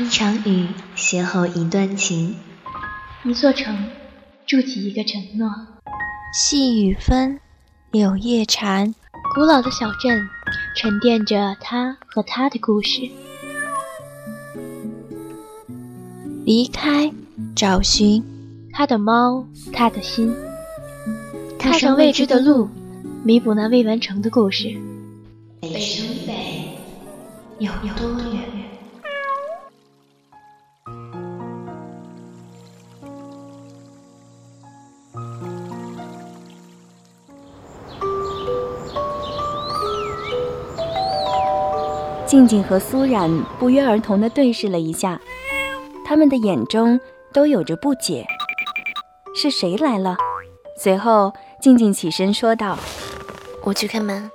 一场雨邂逅一段情，一座城筑起一个承诺。细雨纷，柳叶缠。古老的小镇沉淀着他和他的故事。离开，找寻他的猫，他的心。踏上未知的路，弥补那未完成的故事。北城北有多远？静静和苏冉不约而同地对视了一下，他们的眼中都有着不解。是谁来了？随后，静静起身说道：“我去开门。”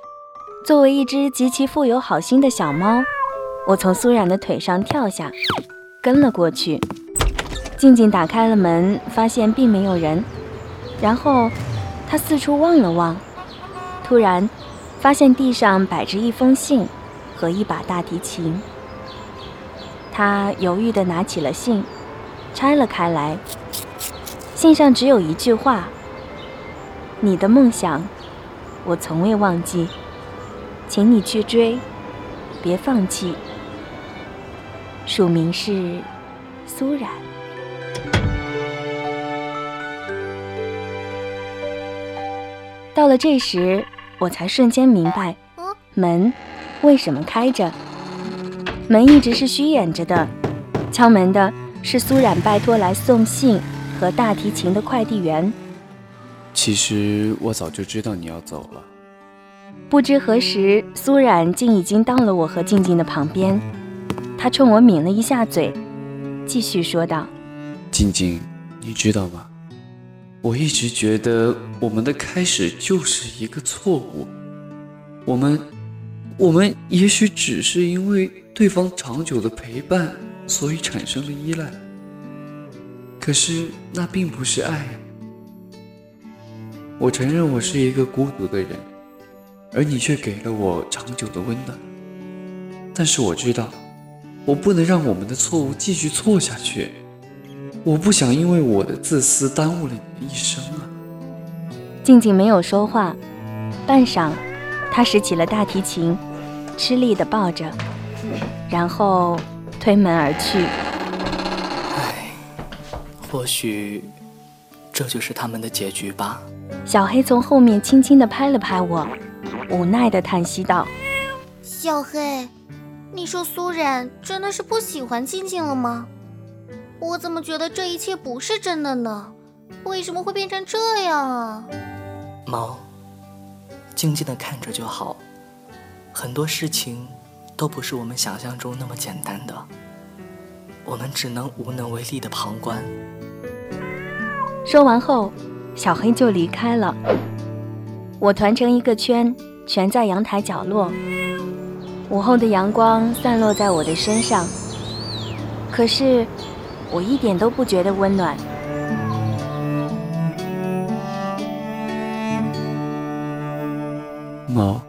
作为一只极其富有好心的小猫，我从苏冉的腿上跳下，跟了过去。静静打开了门，发现并没有人，然后她四处望了望，突然发现地上摆着一封信和一把大提琴。他犹豫地拿起了信，拆了开来，信上只有一句话。你的梦想，我从未忘记，请你去追，别放弃。署名是苏冉。到了这时，我才瞬间明白，门为什么开着。门一直是虚掩着的，敲门的是苏冉拜托来送信和大提琴的快递员。其实我早就知道你要走了。不知何时，苏冉竟已经到了我和静静的旁边。她冲我抿了一下嘴，继续说道：“静静，你知道吗？我一直觉得我们的开始就是一个错误。我们，我们也许只是因为对方长久的陪伴，所以产生了依赖。可是那并不是爱。”我承认我是一个孤独的人，而你却给了我长久的温暖。但是我知道，我不能让我们的错误继续错下去。我不想因为我的自私耽误了你的一生啊！静静没有说话，半晌，她拾起了大提琴，吃力地抱着，然后推门而去。唉，或许这就是他们的结局吧。小黑从后面轻轻地拍了拍我，无奈地叹息道：“小黑，你说苏冉真的是不喜欢静静了吗？我怎么觉得这一切不是真的呢？为什么会变成这样啊？”猫，静静地看着就好，很多事情都不是我们想象中那么简单的，我们只能无能为力的旁观。说完后。小黑就离开了，我团成一个圈，蜷在阳台角落。午后的阳光散落在我的身上，可是我一点都不觉得温暖。猫，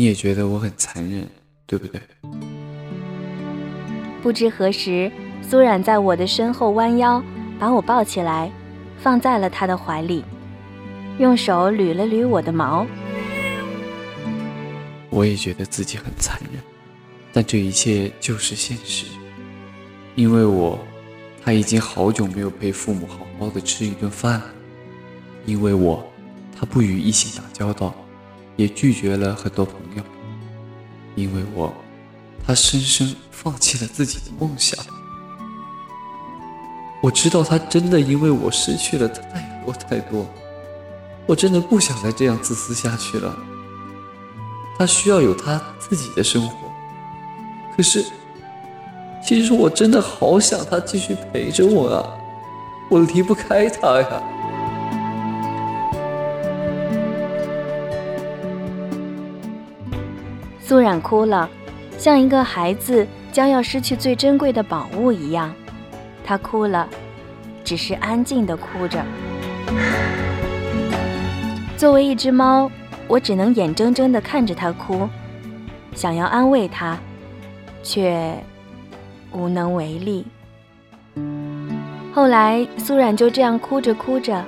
你也觉得我很残忍，对不对？不知何时，苏冉在我的身后弯腰，把我抱起来。放在了他的怀里，用手捋了捋我的毛。我也觉得自己很残忍，但这一切就是现实。因为我，他已经好久没有陪父母好好的吃一顿饭了。因为我，他不与异性打交道，也拒绝了很多朋友。因为我，他深深放弃了自己的梦想。我知道他真的因为我失去了太多太多，我真的不想再这样自私下去了。他需要有他自己的生活，可是，其实我真的好想他继续陪着我啊，我离不开他呀。苏冉哭了，像一个孩子将要失去最珍贵的宝物一样。她哭了，只是安静的哭着。作为一只猫，我只能眼睁睁地看着它哭，想要安慰它，却无能为力。后来，苏冉就这样哭着哭着，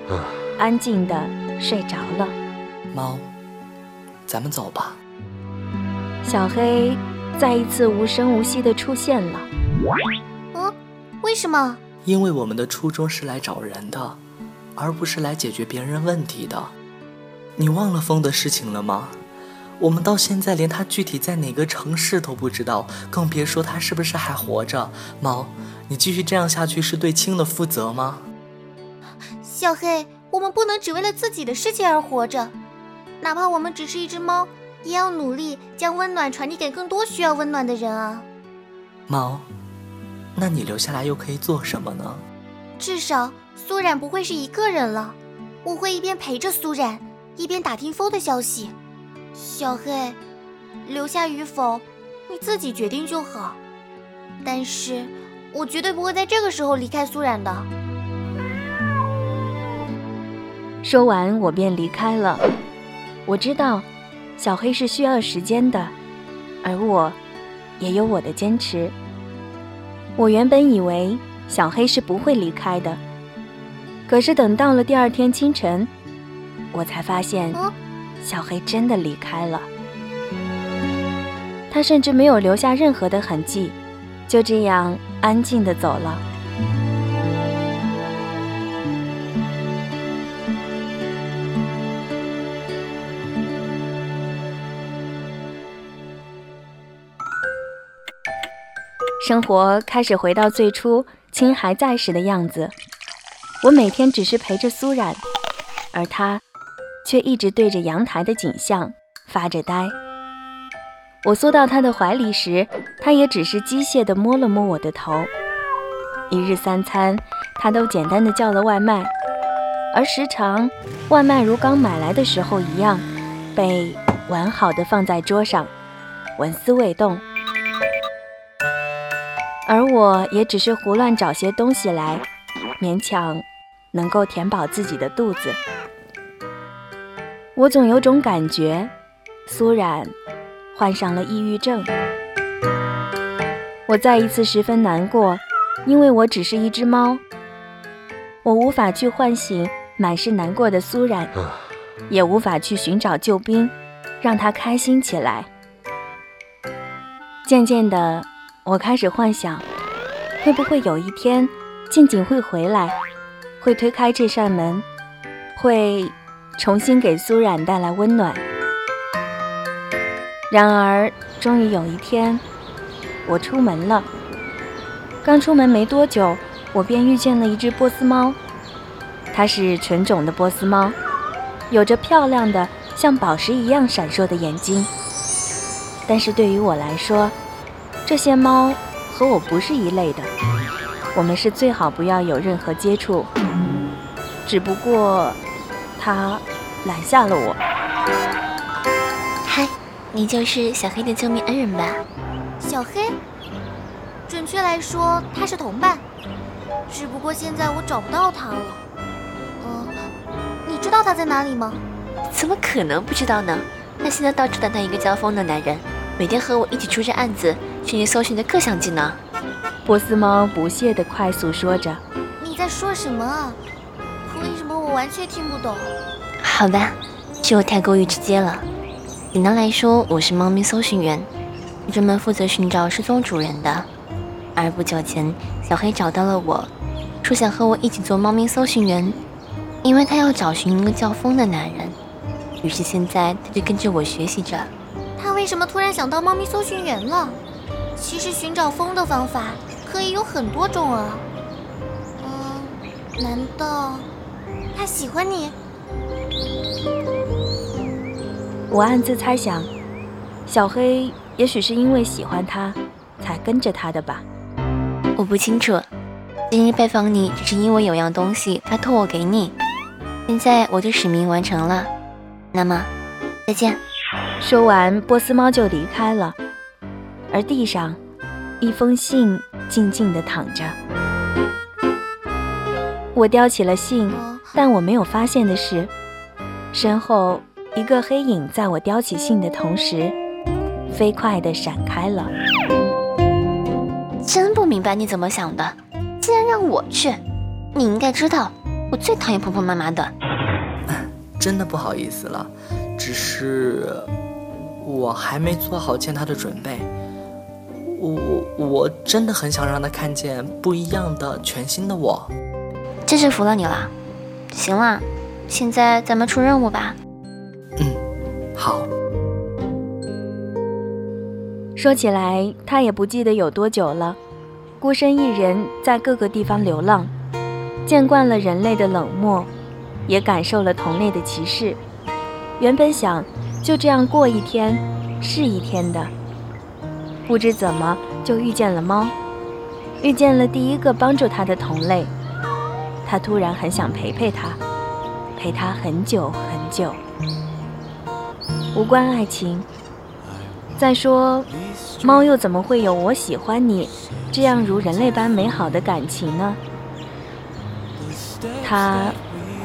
安静的睡着了。猫，咱们走吧。小黑再一次无声无息的出现了。嗯，为什么？因为我们的初衷是来找人的，而不是来解决别人问题的。你忘了风的事情了吗？我们到现在连他具体在哪个城市都不知道，更别说他是不是还活着。猫，你继续这样下去是对青的负责吗？小黑，我们不能只为了自己的世界而活着，哪怕我们只是一只猫，也要努力将温暖传递给更多需要温暖的人啊。猫，那你留下来又可以做什么呢？至少苏冉不会是一个人了，我会一边陪着苏冉，一边打听风的消息。小黑，留下与否，你自己决定就好。但是，我绝对不会在这个时候离开苏冉的。说完，我便离开了。我知道，小黑是需要时间的，而我，也有我的坚持。我原本以为小黑是不会离开的，可是等到了第二天清晨，我才发现。小黑真的离开了，他甚至没有留下任何的痕迹，就这样安静的走了。生活开始回到最初青还在时的样子，我每天只是陪着苏冉，而他。却一直对着阳台的景象发着呆。我缩到他的怀里时，他也只是机械地摸了摸我的头。一日三餐，他都简单的叫了外卖，而时常外卖如刚买来的时候一样，被完好的放在桌上，纹丝未动。而我也只是胡乱找些东西来，勉强能够填饱自己的肚子。我总有种感觉，苏冉患上了抑郁症。我再一次十分难过，因为我只是一只猫，我无法去唤醒满是难过的苏冉，也无法去寻找救兵，让他开心起来。渐渐的，我开始幻想，会不会有一天，静静会回来，会推开这扇门，会。重新给苏冉带来温暖。然而，终于有一天，我出门了。刚出门没多久，我便遇见了一只波斯猫。它是纯种的波斯猫，有着漂亮的像宝石一样闪烁的眼睛。但是对于我来说，这些猫和我不是一类的。我们是最好不要有任何接触。只不过。他拦下了我。嗨，你就是小黑的救命恩人吧？小黑，准确来说他是同伴，只不过现在我找不到他了。嗯，你知道他在哪里吗？怎么可能不知道呢？他现在到处等待一个交锋的男人，每天和我一起出这案子，寻你搜寻的各项技能。波斯猫不屑地快速说着：“你在说什么啊？”为什么我完全听不懂？好吧，是我太过于直接了。简单来说，我是猫咪搜寻员，专门负责寻找失踪主人的。而不久前，小黑找到了我，说想和我一起做猫咪搜寻员，因为他要找寻一个叫风的男人。于是现在他就跟着我学习着。他为什么突然想当猫咪搜寻员了？其实寻找风的方法可以有很多种啊。嗯，难道？他喜欢你，我暗自猜想，小黑也许是因为喜欢他，才跟着他的吧。我不清楚，今日拜访你只是因为有样东西他托我给你，现在我的使命完成了，那么再见。说完，波斯猫就离开了，而地上一封信静静地躺着。我叼起了信。但我没有发现的是，身后一个黑影在我叼起信的同时，飞快地闪开了。真不。明白你怎么想的。竟然让我去，你应该知道我最讨厌婆婆妈妈的。真的不好意思了，只是我还没做好见他的准备。我我我真的很想让他看见不一样的全新的我。真是服了你了。行了，现在咱们出任务吧。嗯，好。说起来，他也不记得有多久了，孤身一人在各个地方流浪，见惯了人类的冷漠，也感受了同类的歧视。原本想就这样过一天是一天的，不知怎么就遇见了猫，遇见了第一个帮助他的同类。他突然很想陪陪他，陪他很久很久，无关爱情。再说，猫又怎么会有我喜欢你这样如人类般美好的感情呢？它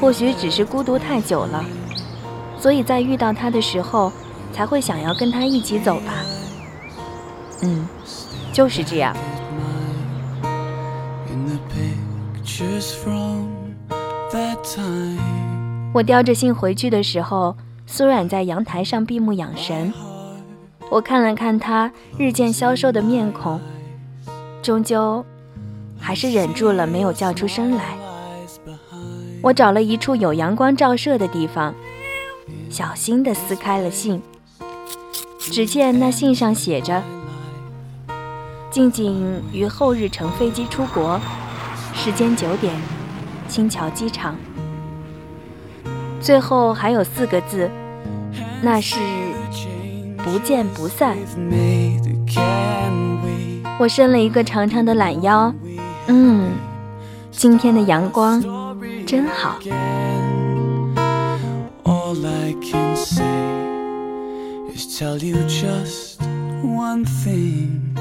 或许只是孤独太久了，所以在遇到他的时候才会想要跟他一起走吧。嗯，就是这样。我叼着信回去的时候，苏冉在阳台上闭目养神。我看了看他日渐消瘦的面孔，终究还是忍住了，没有叫出声来。我找了一处有阳光照射的地方，小心地撕开了信。只见那信上写着：“静静于后日乘飞机出国，时间九点，青桥机场。”最后还有四个字，那是。不见不散。我伸了一个长长的懒腰，嗯，今天的阳光真好。I can say is tell you just one thing.